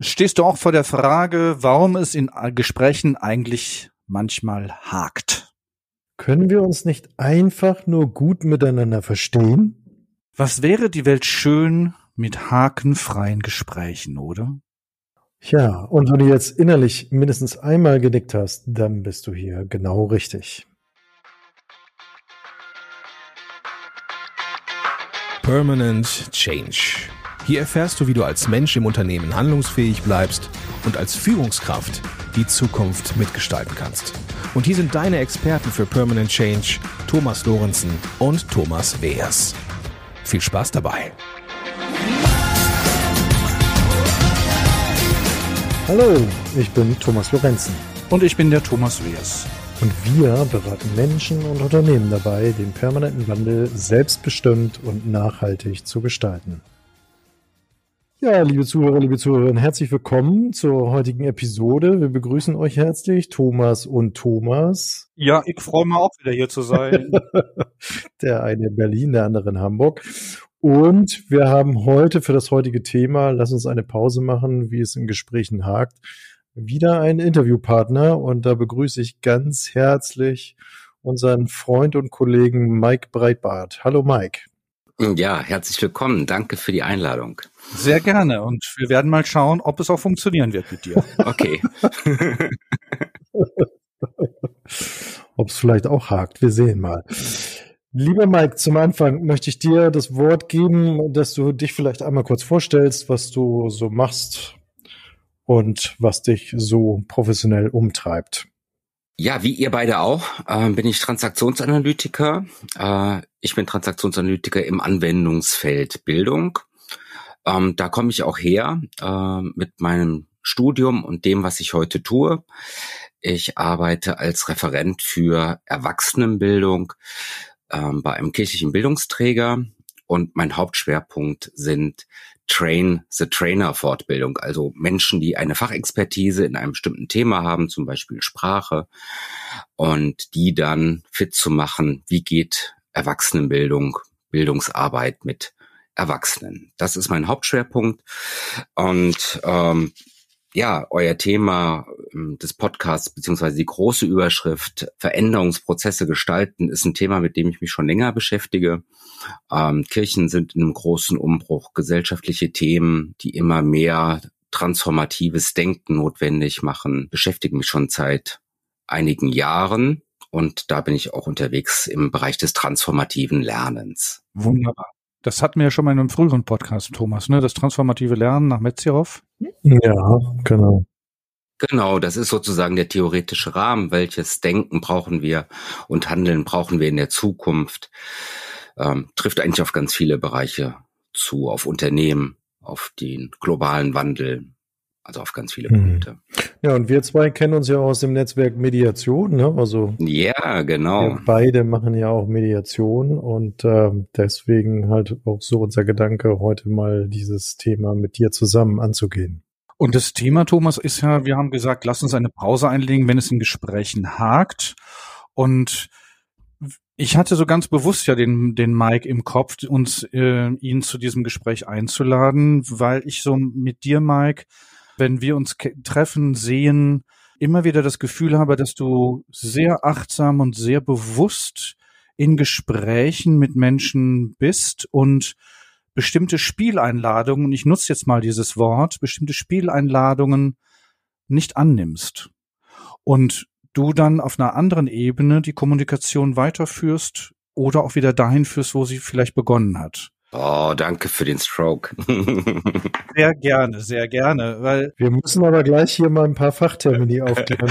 Stehst du auch vor der Frage, warum es in Gesprächen eigentlich manchmal hakt? Können wir uns nicht einfach nur gut miteinander verstehen? Was wäre die Welt schön mit hakenfreien Gesprächen, oder? Ja, und wenn du jetzt innerlich mindestens einmal genickt hast, dann bist du hier genau richtig. Permanent Change. Hier erfährst du, wie du als Mensch im Unternehmen handlungsfähig bleibst und als Führungskraft die Zukunft mitgestalten kannst. Und hier sind deine Experten für Permanent Change, Thomas Lorenzen und Thomas Weers. Viel Spaß dabei. Hallo, ich bin Thomas Lorenzen. Und ich bin der Thomas Weers. Und wir beraten Menschen und Unternehmen dabei, den permanenten Wandel selbstbestimmt und nachhaltig zu gestalten. Ja, liebe Zuhörer, liebe Zuhörerinnen, herzlich willkommen zur heutigen Episode. Wir begrüßen euch herzlich, Thomas und Thomas. Ja, ich freue mich auch wieder hier zu sein. der eine in Berlin, der andere in Hamburg. Und wir haben heute für das heutige Thema, lass uns eine Pause machen, wie es in Gesprächen hakt, wieder einen Interviewpartner. Und da begrüße ich ganz herzlich unseren Freund und Kollegen Mike Breitbart. Hallo Mike. Ja, herzlich willkommen. Danke für die Einladung. Sehr gerne. Und wir werden mal schauen, ob es auch funktionieren wird mit dir. Okay. ob es vielleicht auch hakt. Wir sehen mal. Lieber Mike, zum Anfang möchte ich dir das Wort geben, dass du dich vielleicht einmal kurz vorstellst, was du so machst und was dich so professionell umtreibt. Ja, wie ihr beide auch, äh, bin ich Transaktionsanalytiker. Äh, ich bin Transaktionsanalytiker im Anwendungsfeld Bildung. Ähm, da komme ich auch her äh, mit meinem Studium und dem, was ich heute tue. Ich arbeite als Referent für Erwachsenenbildung ähm, bei einem kirchlichen Bildungsträger und mein Hauptschwerpunkt sind Train the Trainer Fortbildung, also Menschen, die eine Fachexpertise in einem bestimmten Thema haben, zum Beispiel Sprache, und die dann fit zu machen, wie geht Erwachsenenbildung, Bildungsarbeit mit Erwachsenen. Das ist mein Hauptschwerpunkt. Und ähm, ja, euer Thema ähm, des Podcasts beziehungsweise die große Überschrift Veränderungsprozesse gestalten ist ein Thema, mit dem ich mich schon länger beschäftige. Ähm, Kirchen sind in einem großen Umbruch, gesellschaftliche Themen, die immer mehr transformatives Denken notwendig machen, beschäftigen mich schon seit einigen Jahren und da bin ich auch unterwegs im Bereich des transformativen Lernens. Wunderbar. Das hatten wir ja schon mal in einem früheren Podcast, Thomas, ne? Das transformative Lernen nach Metzgerhoff. Ja, genau. Genau, das ist sozusagen der theoretische Rahmen. Welches Denken brauchen wir und Handeln brauchen wir in der Zukunft? Ähm, trifft eigentlich auf ganz viele Bereiche zu, auf Unternehmen, auf den globalen Wandel, also auf ganz viele mhm. Punkte. Ja, und wir zwei kennen uns ja aus dem Netzwerk Mediation, ne? Also ja, genau. Wir beide machen ja auch Mediation und äh, deswegen halt auch so unser Gedanke, heute mal dieses Thema mit dir zusammen anzugehen. Und das Thema, Thomas, ist ja, wir haben gesagt, lass uns eine Pause einlegen, wenn es in Gesprächen hakt. Und ich hatte so ganz bewusst ja den, den Mike im Kopf, uns äh, ihn zu diesem Gespräch einzuladen, weil ich so mit dir, Mike, wenn wir uns treffen, sehen, immer wieder das Gefühl habe, dass du sehr achtsam und sehr bewusst in Gesprächen mit Menschen bist und bestimmte Spieleinladungen, ich nutze jetzt mal dieses Wort, bestimmte Spieleinladungen nicht annimmst. Und du dann auf einer anderen Ebene die Kommunikation weiterführst oder auch wieder dahin führst, wo sie vielleicht begonnen hat. Oh, danke für den Stroke. sehr gerne, sehr gerne, weil wir müssen aber gleich hier mal ein paar Fachtermini aufklären.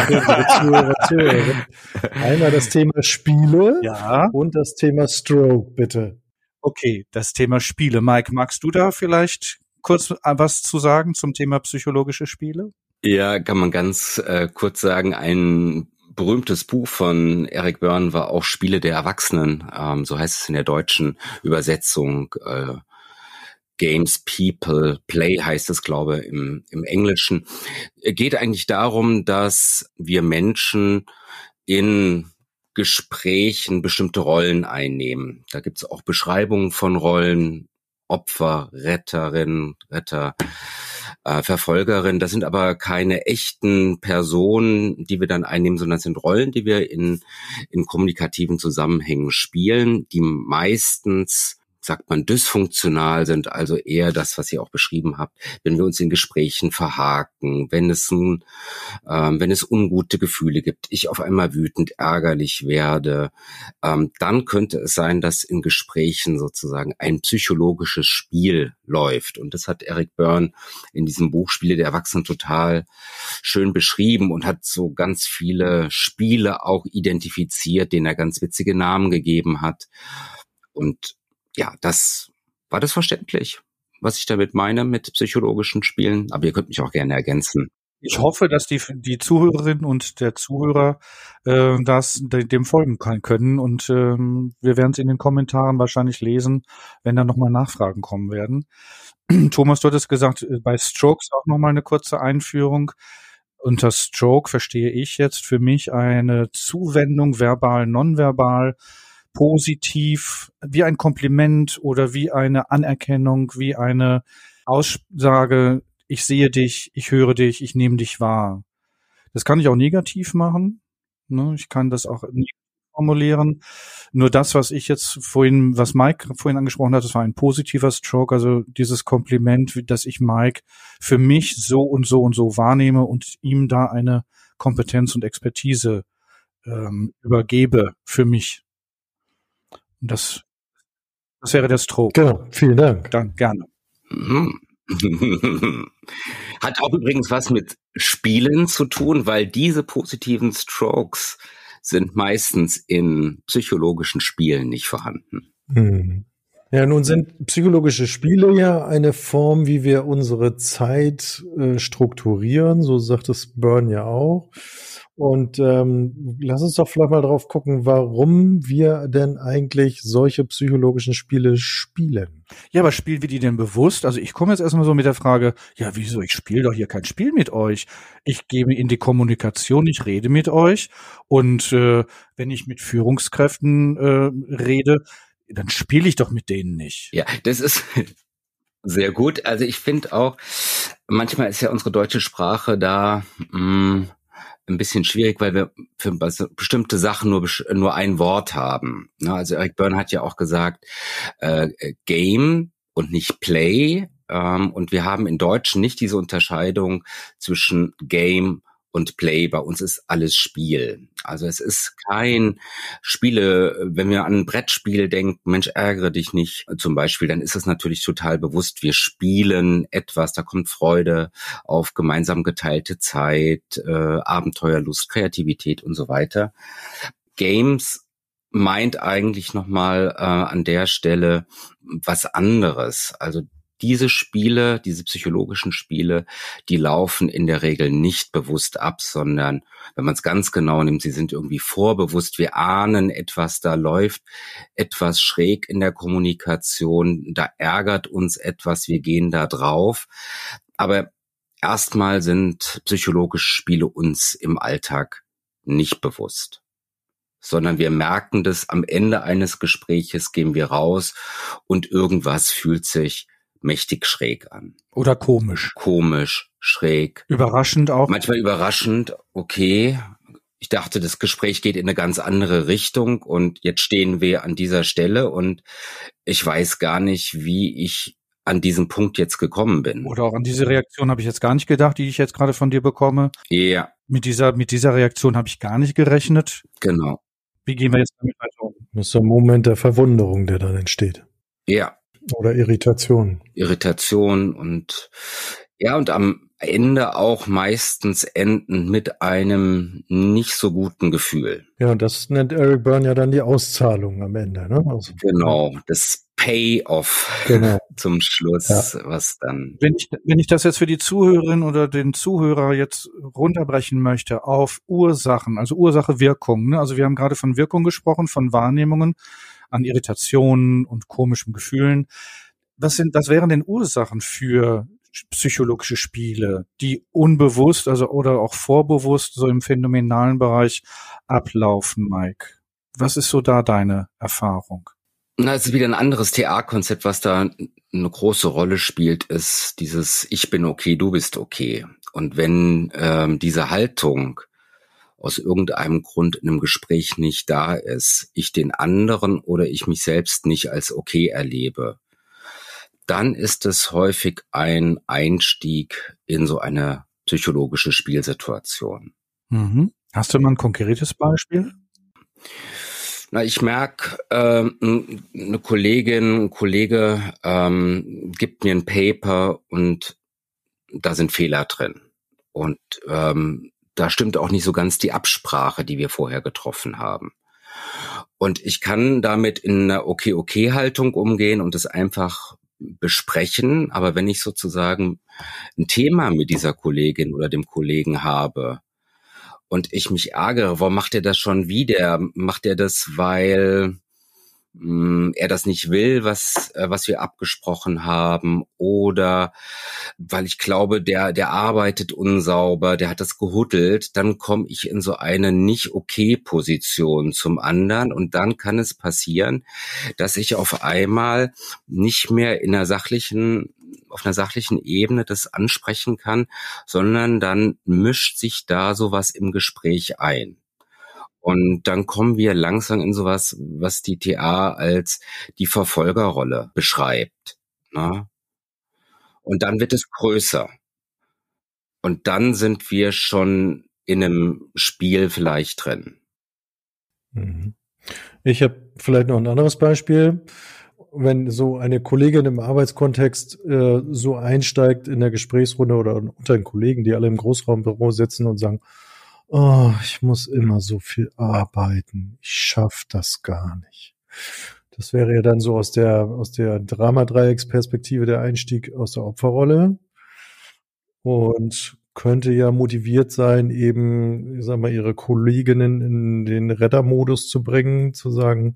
Einmal das Thema Spiele ja. und das Thema Stroke, bitte. Okay, das Thema Spiele. Mike, magst du da vielleicht kurz was zu sagen zum Thema psychologische Spiele? Ja, kann man ganz äh, kurz sagen, ein berühmtes Buch von Eric Byrne war auch Spiele der Erwachsenen, ähm, so heißt es in der deutschen Übersetzung. Äh, Games People Play heißt es, glaube ich, im, im Englischen. Geht eigentlich darum, dass wir Menschen in Gesprächen bestimmte Rollen einnehmen. Da gibt es auch Beschreibungen von Rollen, Opfer, Retterin, Retter, äh, Verfolgerin. Das sind aber keine echten Personen, die wir dann einnehmen, sondern das sind Rollen, die wir in, in kommunikativen Zusammenhängen spielen, die meistens sagt man, dysfunktional sind, also eher das, was ihr auch beschrieben habt, wenn wir uns in Gesprächen verhaken, wenn es ein, ähm, wenn es ungute Gefühle gibt, ich auf einmal wütend, ärgerlich werde, ähm, dann könnte es sein, dass in Gesprächen sozusagen ein psychologisches Spiel läuft. Und das hat Eric Byrne in diesem Buch Spiele der Erwachsenen total schön beschrieben und hat so ganz viele Spiele auch identifiziert, denen er ganz witzige Namen gegeben hat. Und ja, das war das verständlich, was ich damit meine mit psychologischen Spielen. Aber ihr könnt mich auch gerne ergänzen. Ich hoffe, dass die, die Zuhörerin und der Zuhörer äh, das dem folgen kann, können. Und ähm, wir werden es in den Kommentaren wahrscheinlich lesen, wenn da nochmal Nachfragen kommen werden. Thomas, du hattest gesagt, äh, bei Strokes auch nochmal eine kurze Einführung. Unter Stroke verstehe ich jetzt für mich eine Zuwendung verbal, nonverbal positiv, wie ein Kompliment oder wie eine Anerkennung, wie eine Aussage, ich sehe dich, ich höre dich, ich nehme dich wahr. Das kann ich auch negativ machen. Ne? Ich kann das auch formulieren. Nur das, was ich jetzt vorhin, was Mike vorhin angesprochen hat, das war ein positiver Stroke, also dieses Kompliment, dass ich Mike für mich so und so und so wahrnehme und ihm da eine Kompetenz und Expertise ähm, übergebe für mich. Das, das wäre der Stroke. Genau, vielen Dank. Dann gerne. Mhm. Hat auch übrigens was mit Spielen zu tun, weil diese positiven Strokes sind meistens in psychologischen Spielen nicht vorhanden. Hm. Ja, nun sind psychologische Spiele ja eine Form, wie wir unsere Zeit äh, strukturieren, so sagt es Burn ja auch. Und ähm, lass uns doch vielleicht mal drauf gucken, warum wir denn eigentlich solche psychologischen Spiele spielen. Ja, aber spielen wir die denn bewusst? Also ich komme jetzt erstmal so mit der Frage, ja, wieso, ich spiele doch hier kein Spiel mit euch. Ich gehe in die Kommunikation, ich rede mit euch. Und äh, wenn ich mit Führungskräften äh, rede, dann spiele ich doch mit denen nicht. Ja, das ist sehr gut. Also ich finde auch, manchmal ist ja unsere deutsche Sprache da. Mh, mm, ein bisschen schwierig, weil wir für bestimmte Sachen nur, nur ein Wort haben. Also Eric Byrne hat ja auch gesagt, äh, Game und nicht Play. Ähm, und wir haben in Deutschen nicht diese Unterscheidung zwischen Game und Play. Bei uns ist alles Spiel. Also es ist kein Spiele, wenn wir an ein Brettspiel denken, Mensch, ärgere dich nicht zum Beispiel, dann ist es natürlich total bewusst, wir spielen etwas, da kommt Freude auf gemeinsam geteilte Zeit, äh, Abenteuerlust, Kreativität und so weiter. Games meint eigentlich nochmal äh, an der Stelle was anderes. Also diese Spiele, diese psychologischen Spiele, die laufen in der Regel nicht bewusst ab, sondern wenn man es ganz genau nimmt, sie sind irgendwie vorbewusst. Wir ahnen etwas, da läuft etwas schräg in der Kommunikation, da ärgert uns etwas, wir gehen da drauf. Aber erstmal sind psychologische Spiele uns im Alltag nicht bewusst sondern wir merken das am Ende eines Gespräches, gehen wir raus und irgendwas fühlt sich mächtig schräg an. Oder komisch. Komisch, schräg. Überraschend auch. Manchmal überraschend, okay. Ich dachte, das Gespräch geht in eine ganz andere Richtung und jetzt stehen wir an dieser Stelle und ich weiß gar nicht, wie ich an diesem Punkt jetzt gekommen bin. Oder auch an diese Reaktion habe ich jetzt gar nicht gedacht, die ich jetzt gerade von dir bekomme. Ja. Mit dieser, mit dieser Reaktion habe ich gar nicht gerechnet. Genau. Wie gehen wir jetzt damit weiter um? Das ist der Moment der Verwunderung, der dann entsteht. Ja. Oder Irritation. Irritation und ja, und am Ende auch meistens enden mit einem nicht so guten Gefühl. Ja, das nennt Eric Byrne ja dann die Auszahlung am Ende. Ne? Also, genau, das Payoff genau. zum Schluss, ja. was dann. Wenn ich, wenn ich das jetzt für die Zuhörerin oder den Zuhörer jetzt runterbrechen möchte auf Ursachen, also Ursache, Wirkung. Ne? Also wir haben gerade von Wirkung gesprochen, von Wahrnehmungen an Irritationen und komischen Gefühlen. Was sind, das wären denn Ursachen für psychologische Spiele, die unbewusst, also oder auch vorbewusst so im phänomenalen Bereich ablaufen, Mike? Was ist so da deine Erfahrung? Na, es ist wieder ein anderes TA-Konzept, was da eine große Rolle spielt, ist dieses Ich bin okay, du bist okay. Und wenn ähm, diese Haltung aus irgendeinem Grund in einem Gespräch nicht da ist, ich den anderen oder ich mich selbst nicht als okay erlebe, dann ist es häufig ein Einstieg in so eine psychologische Spielsituation. Mhm. Hast du mal ein konkretes Beispiel? Na, ich merke, ähm, eine Kollegin, ein Kollege ähm, gibt mir ein Paper und da sind Fehler drin. Und ähm, da stimmt auch nicht so ganz die Absprache, die wir vorher getroffen haben. Und ich kann damit in einer Okay-Okay-Haltung umgehen und es einfach besprechen. Aber wenn ich sozusagen ein Thema mit dieser Kollegin oder dem Kollegen habe, und ich mich ärgere, warum macht er das schon wieder? Macht er das, weil mh, hm, er das nicht will, was, äh, was wir abgesprochen haben, oder weil ich glaube, der, der arbeitet unsauber, der hat das gehuddelt, dann komme ich in so eine nicht okay Position zum anderen und dann kann es passieren, dass ich auf einmal nicht mehr in einer sachlichen auf einer sachlichen Ebene das ansprechen kann, sondern dann mischt sich da sowas im Gespräch ein. Und dann kommen wir langsam in sowas, was die TA als die Verfolgerrolle beschreibt. Ne? Und dann wird es größer. Und dann sind wir schon in einem Spiel vielleicht drin. Mhm. Ich habe vielleicht noch ein anderes Beispiel wenn so eine Kollegin im Arbeitskontext äh, so einsteigt in der Gesprächsrunde oder unter den Kollegen, die alle im Großraumbüro sitzen und sagen, oh, ich muss immer so viel arbeiten, ich schaff das gar nicht. Das wäre ja dann so aus der aus der Drama-Dreiecksperspektive der Einstieg aus der Opferrolle und könnte ja motiviert sein, eben, ich sag mal, ihre Kolleginnen in den Rettermodus zu bringen, zu sagen,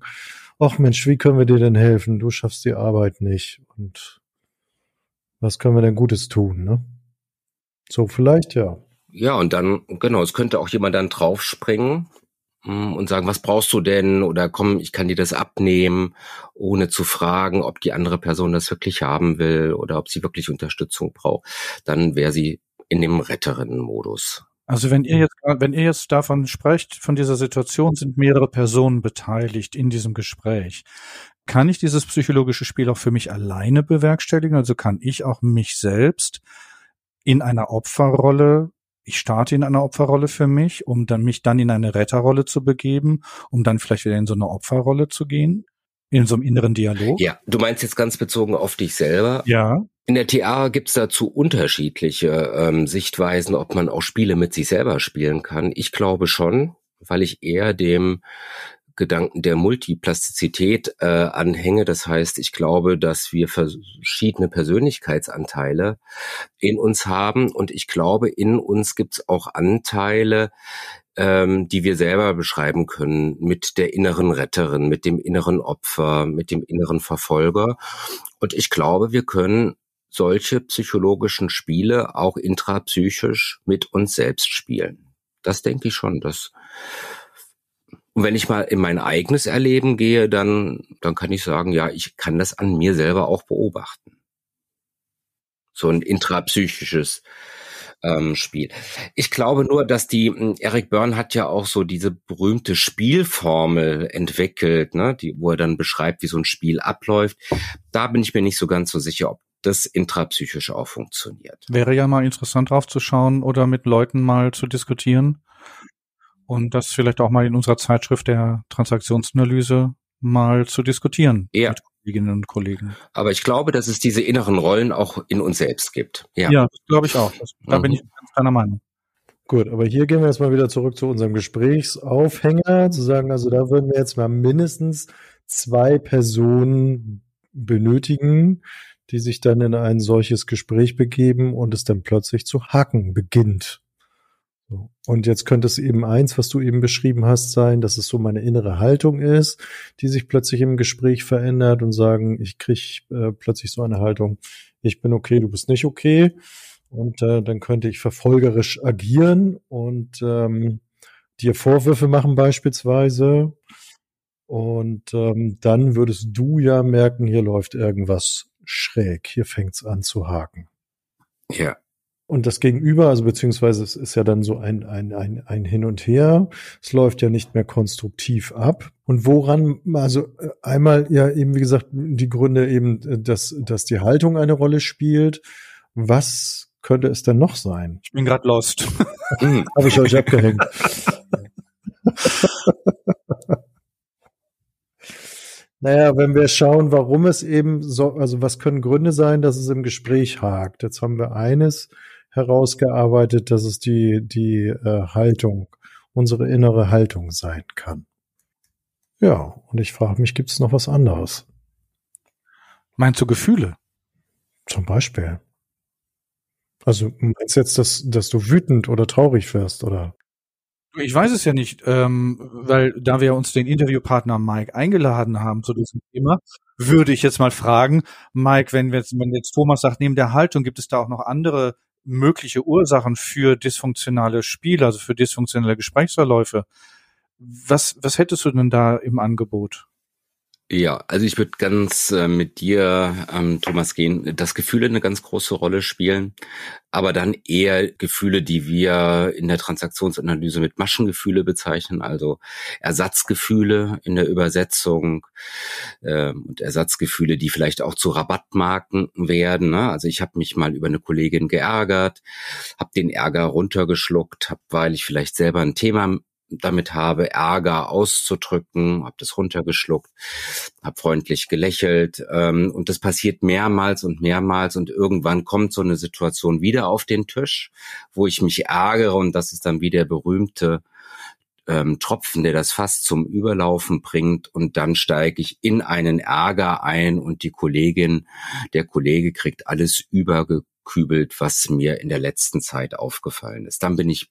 ach Mensch, wie können wir dir denn helfen? Du schaffst die Arbeit nicht. Und was können wir denn Gutes tun, ne? So vielleicht, ja. Ja, und dann, genau, es könnte auch jemand dann draufspringen hm, und sagen, was brauchst du denn? Oder komm, ich kann dir das abnehmen, ohne zu fragen, ob die andere Person das wirklich haben will oder ob sie wirklich Unterstützung braucht. Dann wäre sie in dem Retterinnen-Modus. Also wenn ihr jetzt, wenn ihr jetzt davon sprecht, von dieser Situation sind mehrere Personen beteiligt in diesem Gespräch. Kann ich dieses psychologische Spiel auch für mich alleine bewerkstelligen? Also kann ich auch mich selbst in einer Opferrolle ich starte in einer Opferrolle für mich, um dann mich dann in eine Retterrolle zu begeben, um dann vielleicht wieder in so eine Opferrolle zu gehen, in so einem inneren Dialog. Ja, du meinst jetzt ganz bezogen auf dich selber. Ja. In der TA gibt's dazu unterschiedliche ähm, Sichtweisen, ob man auch Spiele mit sich selber spielen kann. Ich glaube schon, weil ich eher dem Gedanken der Multiplastizität äh, anhänge. Das heißt, ich glaube, dass wir verschiedene Persönlichkeitsanteile in uns haben und ich glaube, in uns gibt's auch Anteile, ähm, die wir selber beschreiben können mit der inneren Retterin, mit dem inneren Opfer, mit dem inneren Verfolger. Und ich glaube, wir können solche psychologischen Spiele auch intrapsychisch mit uns selbst spielen. Das denke ich schon. Dass und wenn ich mal in mein eigenes Erleben gehe, dann, dann kann ich sagen, ja, ich kann das an mir selber auch beobachten. So ein intrapsychisches ähm, Spiel. Ich glaube nur, dass die, hm, Eric Byrne hat ja auch so diese berühmte Spielformel entwickelt, ne, die, wo er dann beschreibt, wie so ein Spiel abläuft. Da bin ich mir nicht so ganz so sicher, ob das intrapsychisch auch funktioniert. Wäre ja mal interessant drauf zu schauen oder mit Leuten mal zu diskutieren und das vielleicht auch mal in unserer Zeitschrift der Transaktionsanalyse mal zu diskutieren. Ja. Mit Kolleginnen und Kollegen. Aber ich glaube, dass es diese inneren Rollen auch in uns selbst gibt. Ja, ja glaube ich auch. Das, da mhm. bin ich ganz deiner Meinung. Gut, aber hier gehen wir jetzt mal wieder zurück zu unserem Gesprächsaufhänger, zu sagen, also da würden wir jetzt mal mindestens zwei Personen benötigen, die sich dann in ein solches Gespräch begeben und es dann plötzlich zu hacken beginnt. Und jetzt könnte es eben eins, was du eben beschrieben hast, sein, dass es so meine innere Haltung ist, die sich plötzlich im Gespräch verändert und sagen, ich krieg äh, plötzlich so eine Haltung, ich bin okay, du bist nicht okay. Und äh, dann könnte ich verfolgerisch agieren und ähm, dir Vorwürfe machen beispielsweise. Und ähm, dann würdest du ja merken, hier läuft irgendwas schräg. Hier fängt's an zu haken. Ja. Und das Gegenüber, also beziehungsweise es ist ja dann so ein, ein, ein, ein Hin und Her. Es läuft ja nicht mehr konstruktiv ab. Und woran, also äh, einmal ja eben, wie gesagt, die Gründe eben, äh, dass, dass die Haltung eine Rolle spielt. Was könnte es denn noch sein? Ich bin gerade lost. Habe ich euch abgehängt. Naja, wenn wir schauen, warum es eben so, also was können Gründe sein, dass es im Gespräch hakt? Jetzt haben wir eines herausgearbeitet, dass es die, die äh, Haltung, unsere innere Haltung sein kann. Ja, und ich frage mich, gibt es noch was anderes? Meinst du Gefühle? Zum Beispiel. Also meinst du jetzt, dass, dass du wütend oder traurig wirst, oder? Ich weiß es ja nicht, ähm, weil da wir uns den Interviewpartner Mike eingeladen haben zu diesem Thema, würde ich jetzt mal fragen, Mike, wenn, wir jetzt, wenn jetzt Thomas sagt, neben der Haltung gibt es da auch noch andere mögliche Ursachen für dysfunktionale Spiele, also für dysfunktionale Gesprächsverläufe. Was, was hättest du denn da im Angebot? Ja, also ich würde ganz äh, mit dir, ähm, Thomas, gehen, dass Gefühle eine ganz große Rolle spielen, aber dann eher Gefühle, die wir in der Transaktionsanalyse mit Maschengefühle bezeichnen, also Ersatzgefühle in der Übersetzung äh, und Ersatzgefühle, die vielleicht auch zu Rabattmarken werden. Ne? Also ich habe mich mal über eine Kollegin geärgert, habe den Ärger runtergeschluckt, hab, weil ich vielleicht selber ein Thema damit habe, Ärger auszudrücken, habe das runtergeschluckt, habe freundlich gelächelt ähm, und das passiert mehrmals und mehrmals und irgendwann kommt so eine Situation wieder auf den Tisch, wo ich mich ärgere und das ist dann wie der berühmte ähm, Tropfen, der das Fass zum Überlaufen bringt und dann steige ich in einen Ärger ein und die Kollegin, der Kollege kriegt alles übergekübelt, was mir in der letzten Zeit aufgefallen ist. Dann bin ich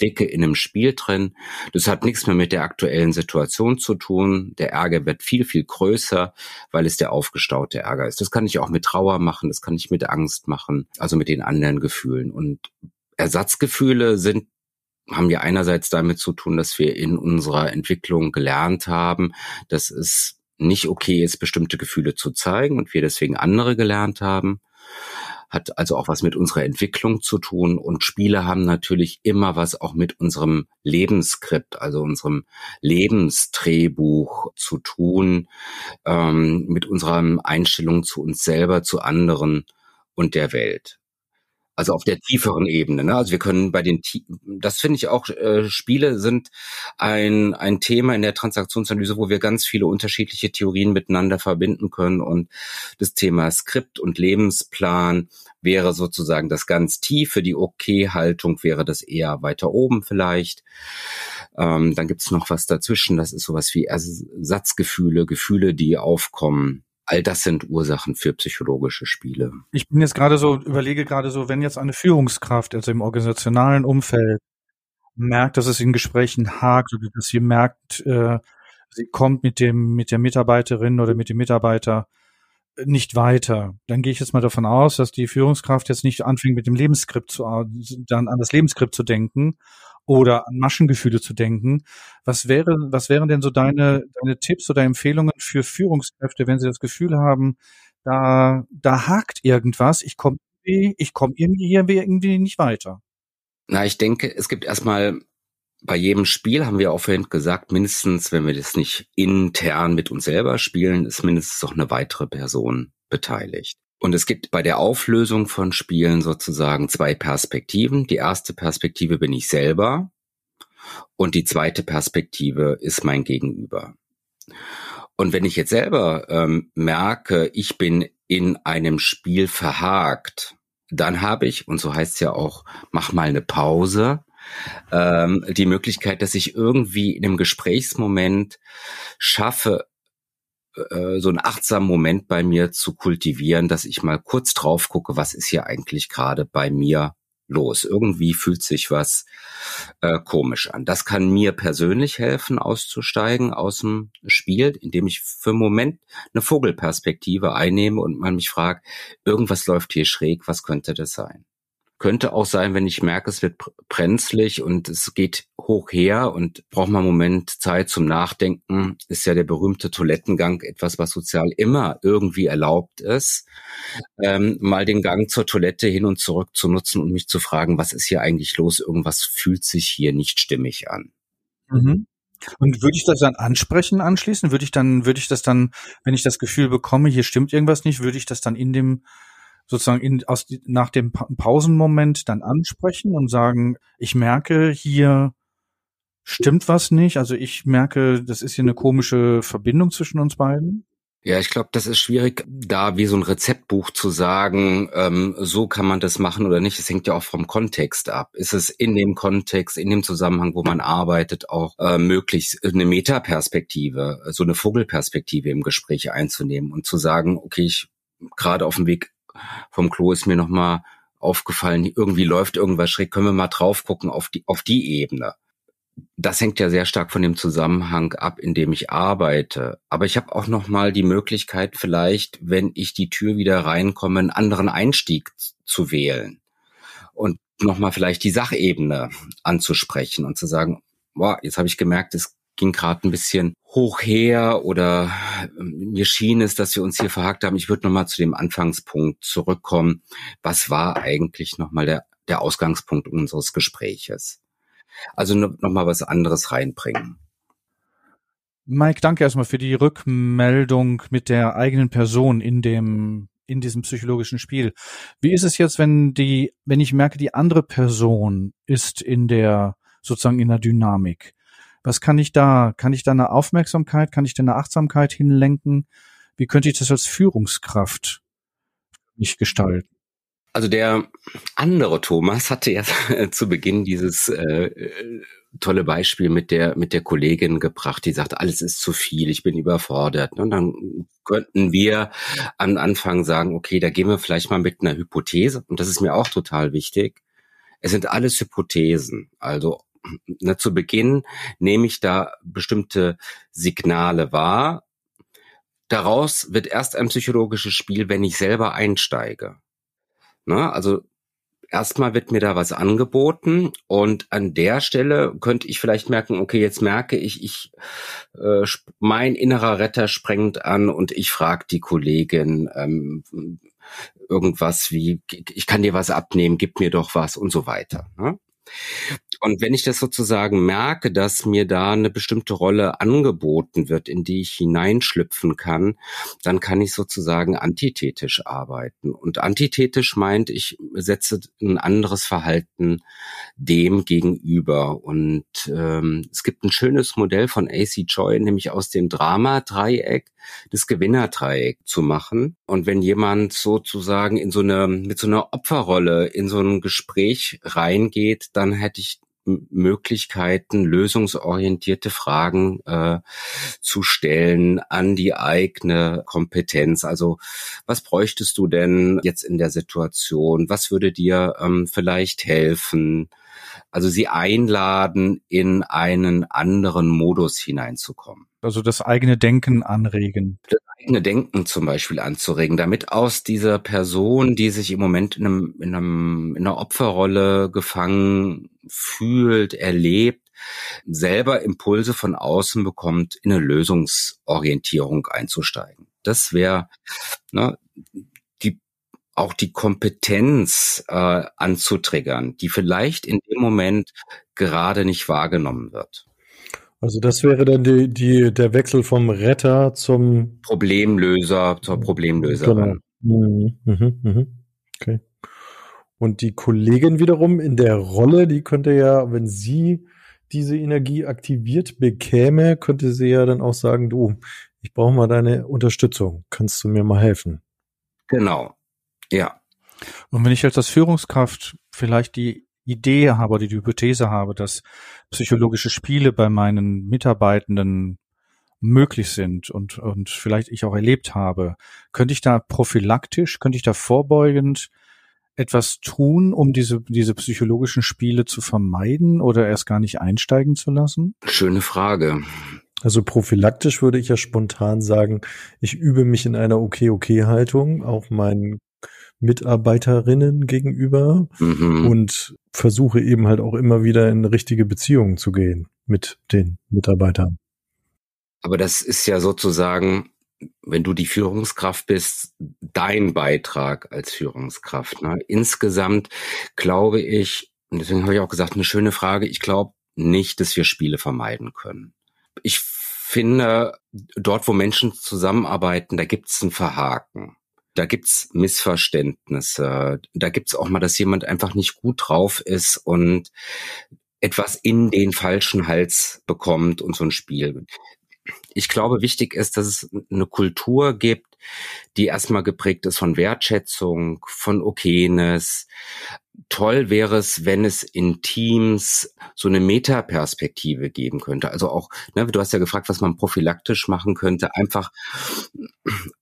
dicke in einem Spiel drin. Das hat nichts mehr mit der aktuellen Situation zu tun. Der Ärger wird viel, viel größer, weil es der aufgestaute Ärger ist. Das kann ich auch mit Trauer machen, das kann ich mit Angst machen, also mit den anderen Gefühlen. Und Ersatzgefühle sind haben ja einerseits damit zu tun, dass wir in unserer Entwicklung gelernt haben, dass es nicht okay ist, bestimmte Gefühle zu zeigen und wir deswegen andere gelernt haben hat also auch was mit unserer Entwicklung zu tun. Und Spiele haben natürlich immer was auch mit unserem Lebensskript, also unserem Lebensdrehbuch zu tun, ähm, mit unserer Einstellung zu uns selber, zu anderen und der Welt. Also auf der tieferen Ebene. Ne? Also wir können bei den, das finde ich auch, äh, Spiele sind ein, ein Thema in der Transaktionsanalyse, wo wir ganz viele unterschiedliche Theorien miteinander verbinden können. Und das Thema Skript und Lebensplan wäre sozusagen das ganz tiefe. Die Okay-Haltung wäre das eher weiter oben vielleicht. Ähm, dann gibt's noch was dazwischen. Das ist sowas wie Ersatzgefühle, Gefühle, die aufkommen All das sind Ursachen für psychologische Spiele. Ich bin jetzt gerade so, überlege gerade so, wenn jetzt eine Führungskraft, also im organisationalen Umfeld, merkt, dass es in Gesprächen hakt oder dass sie merkt, äh, sie kommt mit dem, mit der Mitarbeiterin oder mit dem Mitarbeiter nicht weiter. Dann gehe ich jetzt mal davon aus, dass die Führungskraft jetzt nicht anfängt, mit dem Lebensskript zu, dann an das Lebensskript zu denken oder an Maschengefühle zu denken. Was wäre, was wären denn so deine, deine Tipps oder Empfehlungen für Führungskräfte, wenn sie das Gefühl haben, da, da hakt irgendwas, ich komme ich komme irgendwie hier irgendwie nicht weiter? Na, ich denke, es gibt erstmal bei jedem Spiel haben wir auch vorhin gesagt, mindestens, wenn wir das nicht intern mit uns selber spielen, ist mindestens noch eine weitere Person beteiligt. Und es gibt bei der Auflösung von Spielen sozusagen zwei Perspektiven. Die erste Perspektive bin ich selber und die zweite Perspektive ist mein Gegenüber. Und wenn ich jetzt selber ähm, merke, ich bin in einem Spiel verhakt, dann habe ich, und so heißt es ja auch, mach mal eine Pause, ähm, die Möglichkeit, dass ich irgendwie in einem Gesprächsmoment schaffe, äh, so einen achtsamen Moment bei mir zu kultivieren, dass ich mal kurz drauf gucke, was ist hier eigentlich gerade bei mir los. Irgendwie fühlt sich was äh, komisch an. Das kann mir persönlich helfen, auszusteigen aus dem Spiel, indem ich für einen Moment eine Vogelperspektive einnehme und man mich fragt, irgendwas läuft hier schräg, was könnte das sein? Könnte auch sein, wenn ich merke, es wird brenzlig und es geht hoch her und braucht man einen Moment Zeit zum Nachdenken, ist ja der berühmte Toilettengang etwas, was sozial immer irgendwie erlaubt ist, ähm, mal den Gang zur Toilette hin und zurück zu nutzen und mich zu fragen, was ist hier eigentlich los? Irgendwas fühlt sich hier nicht stimmig an. Mhm. Und würde ich das dann ansprechen anschließend? Würde ich dann, würde ich das dann, wenn ich das Gefühl bekomme, hier stimmt irgendwas nicht, würde ich das dann in dem sozusagen in, aus, nach dem Pausenmoment dann ansprechen und sagen, ich merke hier stimmt was nicht. Also ich merke, das ist hier eine komische Verbindung zwischen uns beiden. Ja, ich glaube, das ist schwierig, da wie so ein Rezeptbuch zu sagen, ähm, so kann man das machen oder nicht. Es hängt ja auch vom Kontext ab. Ist es in dem Kontext, in dem Zusammenhang, wo man arbeitet, auch äh, möglich, eine Metaperspektive, so eine Vogelperspektive im Gespräch einzunehmen und zu sagen, okay, ich gerade auf dem Weg vom Klo ist mir nochmal aufgefallen, irgendwie läuft irgendwas schräg, können wir mal drauf gucken auf die, auf die Ebene. Das hängt ja sehr stark von dem Zusammenhang ab, in dem ich arbeite. Aber ich habe auch noch mal die Möglichkeit, vielleicht, wenn ich die Tür wieder reinkomme, einen anderen Einstieg zu wählen und noch mal vielleicht die Sachebene anzusprechen und zu sagen, boah, jetzt habe ich gemerkt, es ging gerade ein bisschen hoch her oder ähm, mir schien es, dass wir uns hier verhakt haben. Ich würde nochmal zu dem Anfangspunkt zurückkommen. Was war eigentlich nochmal der, der Ausgangspunkt unseres Gespräches? Also nochmal was anderes reinbringen. Mike, danke erstmal für die Rückmeldung mit der eigenen Person in dem in diesem psychologischen Spiel. Wie ist es jetzt, wenn die, wenn ich merke, die andere Person ist in der sozusagen in der Dynamik? Was kann ich da? Kann ich da eine Aufmerksamkeit, kann ich da eine Achtsamkeit hinlenken? Wie könnte ich das als Führungskraft nicht gestalten? Also der andere Thomas hatte ja zu Beginn dieses äh, tolle Beispiel mit der mit der Kollegin gebracht, die sagt, alles ist zu viel, ich bin überfordert. Und dann könnten wir am Anfang sagen, okay, da gehen wir vielleicht mal mit einer Hypothese. Und das ist mir auch total wichtig. Es sind alles Hypothesen. Also ne, zu Beginn nehme ich da bestimmte Signale wahr. Daraus wird erst ein psychologisches Spiel, wenn ich selber einsteige. Ne, also erstmal wird mir da was angeboten und an der Stelle könnte ich vielleicht merken, okay, jetzt merke ich, ich äh, mein innerer Retter sprengt an und ich frage die Kollegin ähm, irgendwas wie, ich kann dir was abnehmen, gib mir doch was und so weiter. Ne? Und wenn ich das sozusagen merke, dass mir da eine bestimmte Rolle angeboten wird, in die ich hineinschlüpfen kann, dann kann ich sozusagen antithetisch arbeiten. Und antithetisch meint, ich setze ein anderes Verhalten dem gegenüber. Und ähm, es gibt ein schönes Modell von AC Choi, nämlich aus dem Drama-Dreieck das Gewinnerdreieck zu machen. Und wenn jemand sozusagen in so eine, mit so einer Opferrolle in so ein Gespräch reingeht, dann hätte ich Möglichkeiten, lösungsorientierte Fragen äh, zu stellen an die eigene Kompetenz. Also was bräuchtest du denn jetzt in der Situation? Was würde dir ähm, vielleicht helfen? Also sie einladen, in einen anderen Modus hineinzukommen. Also das eigene Denken anregen. Das eigene Denken zum Beispiel anzuregen, damit aus dieser Person, die sich im Moment in, einem, in, einem, in einer Opferrolle gefangen fühlt, erlebt, selber Impulse von außen bekommt, in eine Lösungsorientierung einzusteigen. Das wäre ne, die auch die Kompetenz äh, anzutriggern, die vielleicht in dem Moment gerade nicht wahrgenommen wird. Also das wäre dann die, die, der Wechsel vom Retter zum Problemlöser zur Problemlöserin. Genau. Mhm, mhm, mhm. Okay. Und die Kollegin wiederum in der Rolle, die könnte ja, wenn sie diese Energie aktiviert bekäme, könnte sie ja dann auch sagen, du, ich brauche mal deine Unterstützung. Kannst du mir mal helfen? Genau. Ja. Und wenn ich jetzt als Führungskraft vielleicht die Idee habe oder die Hypothese habe, dass psychologische Spiele bei meinen Mitarbeitenden möglich sind und, und vielleicht ich auch erlebt habe, könnte ich da prophylaktisch, könnte ich da vorbeugend etwas tun, um diese, diese psychologischen Spiele zu vermeiden oder erst gar nicht einsteigen zu lassen? Schöne Frage. Also prophylaktisch würde ich ja spontan sagen, ich übe mich in einer Okay-Okay-Haltung, auch meinen Mitarbeiterinnen gegenüber mhm. und versuche eben halt auch immer wieder in richtige Beziehungen zu gehen mit den Mitarbeitern. Aber das ist ja sozusagen, wenn du die Führungskraft bist, dein Beitrag als Führungskraft. Ne? Insgesamt glaube ich, und deswegen habe ich auch gesagt, eine schöne Frage, ich glaube nicht, dass wir Spiele vermeiden können. Ich finde, dort, wo Menschen zusammenarbeiten, da gibt es ein Verhaken. Da gibt's Missverständnisse. Da gibt's auch mal, dass jemand einfach nicht gut drauf ist und etwas in den falschen Hals bekommt und so ein Spiel. Ich glaube, wichtig ist, dass es eine Kultur gibt, die erstmal geprägt ist von Wertschätzung, von Okayness, toll wäre es, wenn es in Teams so eine Metaperspektive geben könnte. Also auch, ne, du hast ja gefragt, was man prophylaktisch machen könnte, einfach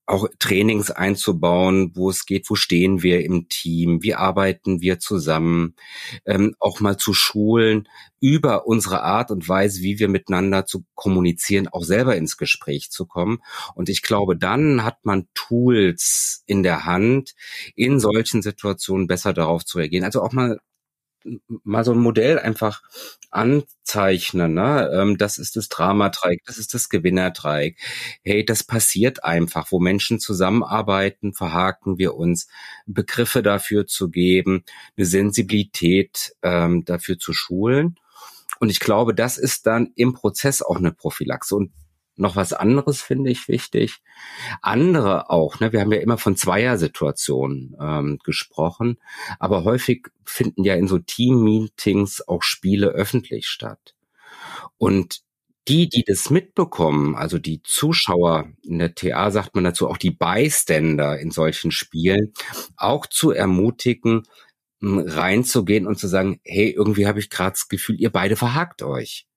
auch Trainings einzubauen, wo es geht, wo stehen wir im Team, wie arbeiten wir zusammen, ähm, auch mal zu schulen, über unsere Art und Weise, wie wir miteinander zu kommunizieren, auch selber ins Gespräch zu kommen. Und ich glaube, dann hat man Tools in der Hand, in solchen Situationen besser darauf zu reagieren. Also auch mal mal so ein Modell einfach anzeichnen. Ne? Ähm, das ist das Dramadreieck, das ist das Gewinnerdreieck. Hey, das passiert einfach, wo Menschen zusammenarbeiten, verhaken wir uns, Begriffe dafür zu geben, eine Sensibilität ähm, dafür zu schulen. Und ich glaube, das ist dann im Prozess auch eine Prophylaxe. Und noch was anderes finde ich wichtig. Andere auch, ne? wir haben ja immer von Zweiersituationen ähm, gesprochen, aber häufig finden ja in so Team-Meetings auch Spiele öffentlich statt. Und die, die das mitbekommen, also die Zuschauer, in der TA sagt man dazu auch die Bystander in solchen Spielen, auch zu ermutigen, reinzugehen und zu sagen, hey, irgendwie habe ich gerade das Gefühl, ihr beide verhakt euch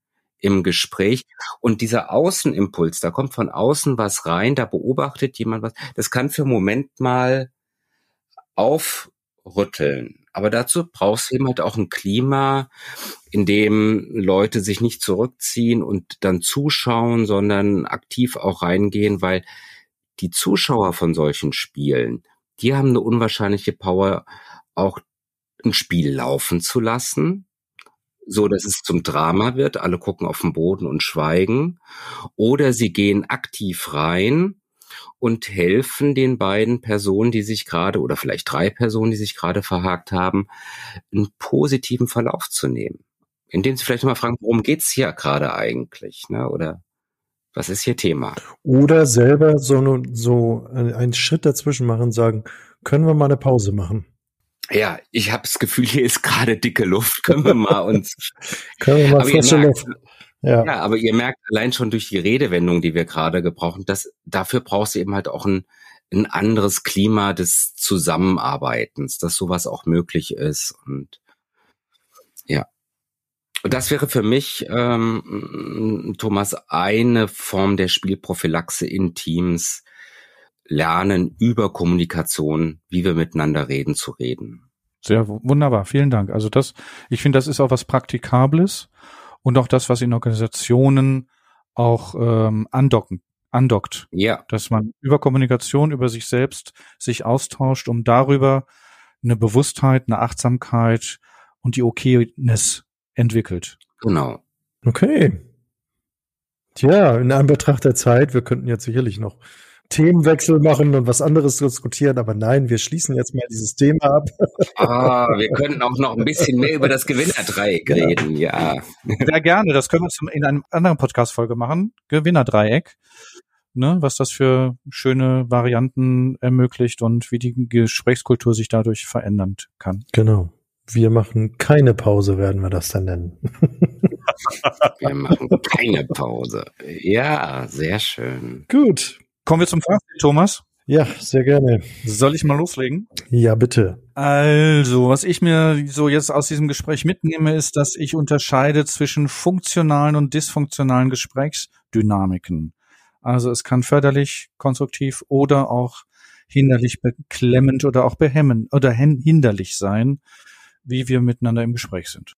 im Gespräch. Und dieser Außenimpuls, da kommt von außen was rein, da beobachtet jemand was, das kann für einen Moment mal aufrütteln. Aber dazu brauchst du eben halt auch ein Klima, in dem Leute sich nicht zurückziehen und dann zuschauen, sondern aktiv auch reingehen, weil die Zuschauer von solchen Spielen, die haben eine unwahrscheinliche Power, auch ein Spiel laufen zu lassen, so dass es zum Drama wird, alle gucken auf den Boden und schweigen, oder sie gehen aktiv rein und helfen den beiden Personen, die sich gerade, oder vielleicht drei Personen, die sich gerade verhakt haben, einen positiven Verlauf zu nehmen. Indem sie vielleicht mal fragen, worum geht's hier gerade eigentlich, ne? Oder was ist hier Thema? Oder selber so, so einen Schritt dazwischen machen, sagen, können wir mal eine Pause machen? Ja, ich habe das Gefühl, hier ist gerade dicke Luft. Können wir mal uns. Können wir mal frische Luft. Ja. ja, aber ihr merkt allein schon durch die Redewendung, die wir gerade gebrauchen, dass dafür brauchst du eben halt auch ein, ein anderes Klima des Zusammenarbeitens, dass sowas auch möglich ist. Und ja. Und das wäre für mich, ähm, Thomas, eine Form der Spielprophylaxe in Teams, lernen, über Kommunikation, wie wir miteinander reden, zu reden. Sehr wunderbar, vielen Dank. Also das, ich finde, das ist auch was Praktikables und auch das, was in Organisationen auch ähm, andocken, andockt. Ja. Dass man über Kommunikation, über sich selbst sich austauscht, um darüber eine Bewusstheit, eine Achtsamkeit und die Okayness entwickelt. Genau. Okay. Tja, in Anbetracht der Zeit, wir könnten jetzt sicherlich noch Themenwechsel machen und was anderes diskutieren, aber nein, wir schließen jetzt mal dieses Thema ab. Ah, wir könnten auch noch ein bisschen mehr über das Gewinnerdreieck reden, ja. Sehr gerne, das können wir in einem anderen Podcast-Folge machen. Gewinnerdreieck. Ne, was das für schöne Varianten ermöglicht und wie die Gesprächskultur sich dadurch verändern kann. Genau. Wir machen keine Pause, werden wir das dann nennen. wir machen keine Pause. Ja, sehr schön. Gut. Kommen wir zum Fazit, Thomas. Ja, sehr gerne. Soll ich mal loslegen? Ja, bitte. Also, was ich mir so jetzt aus diesem Gespräch mitnehme, ist, dass ich unterscheide zwischen funktionalen und dysfunktionalen Gesprächsdynamiken. Also es kann förderlich, konstruktiv oder auch hinderlich, beklemmend oder auch behemmend oder hinderlich sein, wie wir miteinander im Gespräch sind.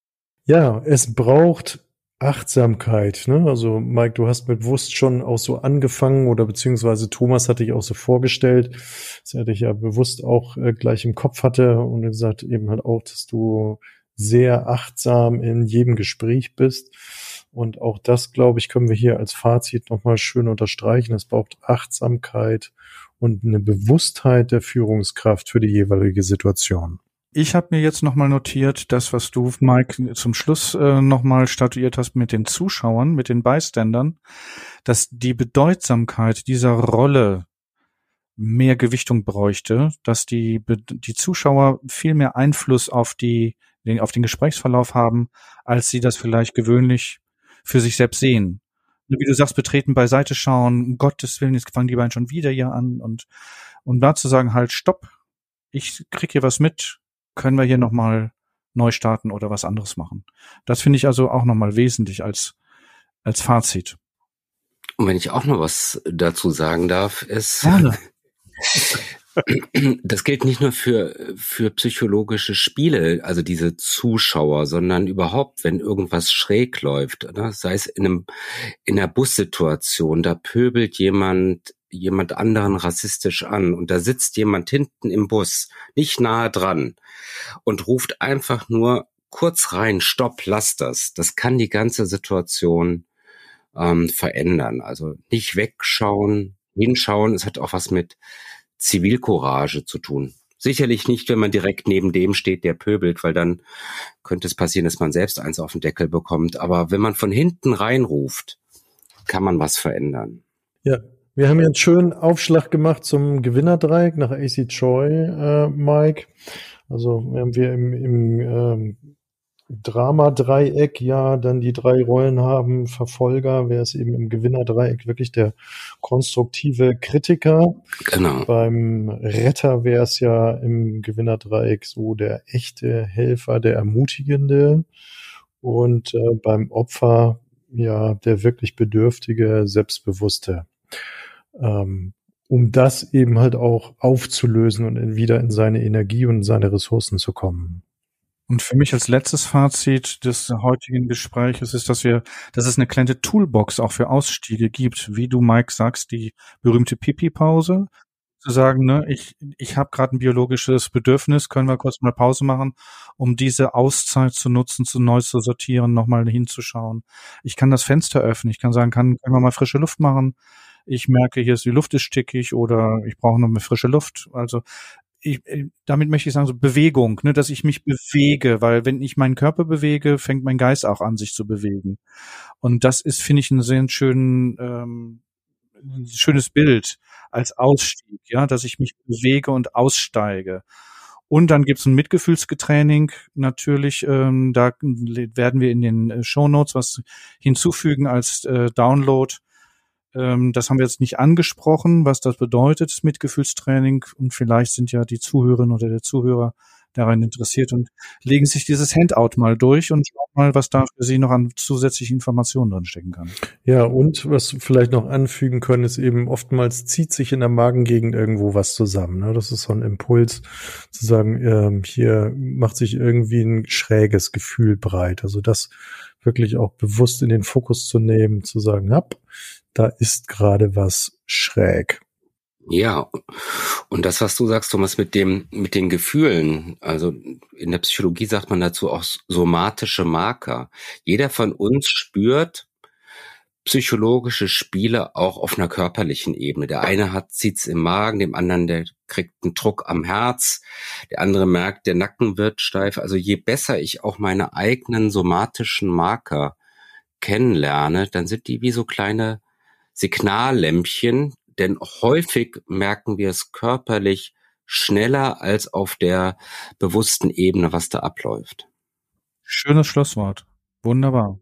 Ja, es braucht Achtsamkeit, ne? Also Mike, du hast bewusst schon auch so angefangen oder beziehungsweise Thomas hatte ich auch so vorgestellt, dass er dich ja bewusst auch äh, gleich im Kopf hatte und gesagt eben halt auch, dass du sehr achtsam in jedem Gespräch bist. Und auch das, glaube ich, können wir hier als Fazit nochmal schön unterstreichen. Es braucht Achtsamkeit und eine Bewusstheit der Führungskraft für die jeweilige Situation. Ich habe mir jetzt nochmal notiert, das, was du, Mike, zum Schluss äh, nochmal statuiert hast mit den Zuschauern, mit den Beiständern, dass die Bedeutsamkeit dieser Rolle mehr Gewichtung bräuchte, dass die, die Zuschauer viel mehr Einfluss auf die, den, auf den Gesprächsverlauf haben, als sie das vielleicht gewöhnlich für sich selbst sehen. Wie du sagst, betreten beiseite schauen, um Gottes Willen, jetzt fangen die beiden schon wieder hier an und, um da zu sagen, halt, stopp, ich krieg hier was mit, können wir hier nochmal neu starten oder was anderes machen. Das finde ich also auch nochmal wesentlich als, als Fazit. Und wenn ich auch noch was dazu sagen darf, ist, Gerne. das gilt nicht nur für, für psychologische Spiele, also diese Zuschauer, sondern überhaupt, wenn irgendwas schräg läuft, ne? sei es in einem, in einer Bussituation, da pöbelt jemand jemand anderen rassistisch an und da sitzt jemand hinten im Bus, nicht nahe dran und ruft einfach nur kurz rein, stopp, lass das. Das kann die ganze Situation ähm, verändern. Also nicht wegschauen, hinschauen. Es hat auch was mit Zivilcourage zu tun. Sicherlich nicht, wenn man direkt neben dem steht, der pöbelt, weil dann könnte es passieren, dass man selbst eins auf den Deckel bekommt. Aber wenn man von hinten reinruft, kann man was verändern. Ja, wir haben jetzt schön Aufschlag gemacht zum Gewinnerdreieck nach AC Choi, äh, Mike. Also während wir im, im ähm, Drama-Dreieck ja dann die drei Rollen haben, Verfolger, wäre es eben im Gewinner-Dreieck wirklich der konstruktive Kritiker. Genau. Beim Retter wäre es ja im Gewinner-Dreieck so der echte Helfer, der Ermutigende. Und äh, beim Opfer ja der wirklich bedürftige, selbstbewusste ähm, um das eben halt auch aufzulösen und wieder in seine Energie und seine Ressourcen zu kommen. Und für mich als letztes Fazit des heutigen Gespräches ist, dass wir, dass es eine kleine Toolbox auch für Ausstiege gibt, wie du Mike sagst, die berühmte Pipi-Pause, zu sagen, ne, ich, ich habe gerade ein biologisches Bedürfnis, können wir kurz mal Pause machen, um diese Auszeit zu nutzen, zu neu zu sortieren, nochmal hinzuschauen. Ich kann das Fenster öffnen, ich kann sagen, kann, können wir mal frische Luft machen, ich merke, hier ist die Luft ist stickig oder ich brauche noch mehr frische Luft. Also ich, äh, damit möchte ich sagen, so Bewegung, ne, dass ich mich bewege, weil wenn ich meinen Körper bewege, fängt mein Geist auch an, sich zu bewegen. Und das ist, finde ich, ein sehr schön, ähm, ein schönes Bild als Ausstieg, ja, dass ich mich bewege und aussteige. Und dann gibt's ein Mitgefühlsgetraining natürlich. Ähm, da werden wir in den äh, Show Notes was hinzufügen als äh, Download das haben wir jetzt nicht angesprochen, was das bedeutet, Mitgefühlstraining. Und vielleicht sind ja die Zuhörerinnen oder der Zuhörer daran interessiert und legen sich dieses Handout mal durch und schauen mal, was da für Sie noch an zusätzlichen Informationen drinstecken kann. Ja, und was vielleicht noch anfügen können, ist eben oftmals zieht sich in der Magengegend irgendwo was zusammen. Ne? Das ist so ein Impuls zu sagen, ähm, hier macht sich irgendwie ein schräges Gefühl breit. Also das wirklich auch bewusst in den Fokus zu nehmen, zu sagen, hab, da ist gerade was schräg. Ja, und das, was du sagst, Thomas, mit dem, mit den Gefühlen, also in der Psychologie sagt man dazu auch somatische Marker. Jeder von uns spürt psychologische Spiele auch auf einer körperlichen Ebene. Der eine hat zieht's im Magen, dem anderen der kriegt einen Druck am Herz, der andere merkt, der Nacken wird steif. Also je besser ich auch meine eigenen somatischen Marker kennenlerne, dann sind die wie so kleine Signallämpchen, denn häufig merken wir es körperlich schneller als auf der bewussten Ebene, was da abläuft. Schönes Schlusswort. Wunderbar.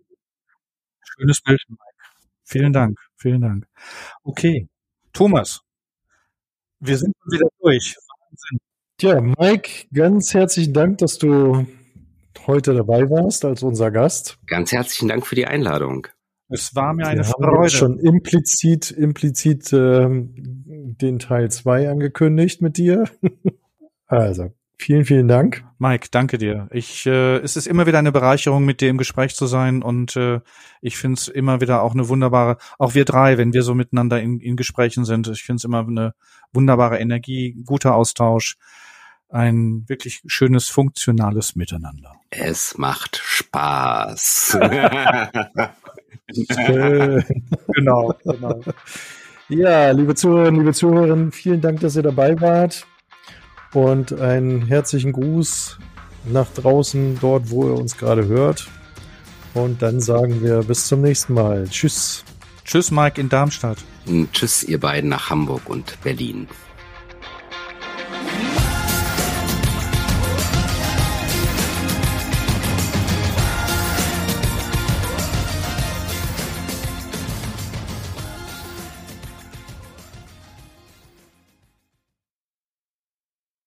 Schönes Bild, Mike. Vielen Dank, vielen Dank. Okay, Thomas, wir sind wieder durch. Wahnsinn. Tja, Mike, ganz herzlichen Dank, dass du heute dabei warst als unser Gast. Ganz herzlichen Dank für die Einladung. Es war mir eine Wir Freude. haben schon implizit, implizit ähm, den Teil 2 angekündigt mit dir. also, Vielen, vielen Dank. Mike, danke dir. Ich, äh, es ist immer wieder eine Bereicherung, mit dir im Gespräch zu sein und äh, ich finde es immer wieder auch eine wunderbare, auch wir drei, wenn wir so miteinander in, in Gesprächen sind, ich finde es immer eine wunderbare Energie, guter Austausch, ein wirklich schönes, funktionales Miteinander. Es macht Spaß. genau, genau. Ja, liebe Zuhörerinnen, liebe Zuhörer, vielen Dank, dass ihr dabei wart und einen herzlichen Gruß nach draußen, dort, wo ihr uns gerade hört. Und dann sagen wir bis zum nächsten Mal. Tschüss. Tschüss, Mike in Darmstadt. Und tschüss, ihr beiden nach Hamburg und Berlin.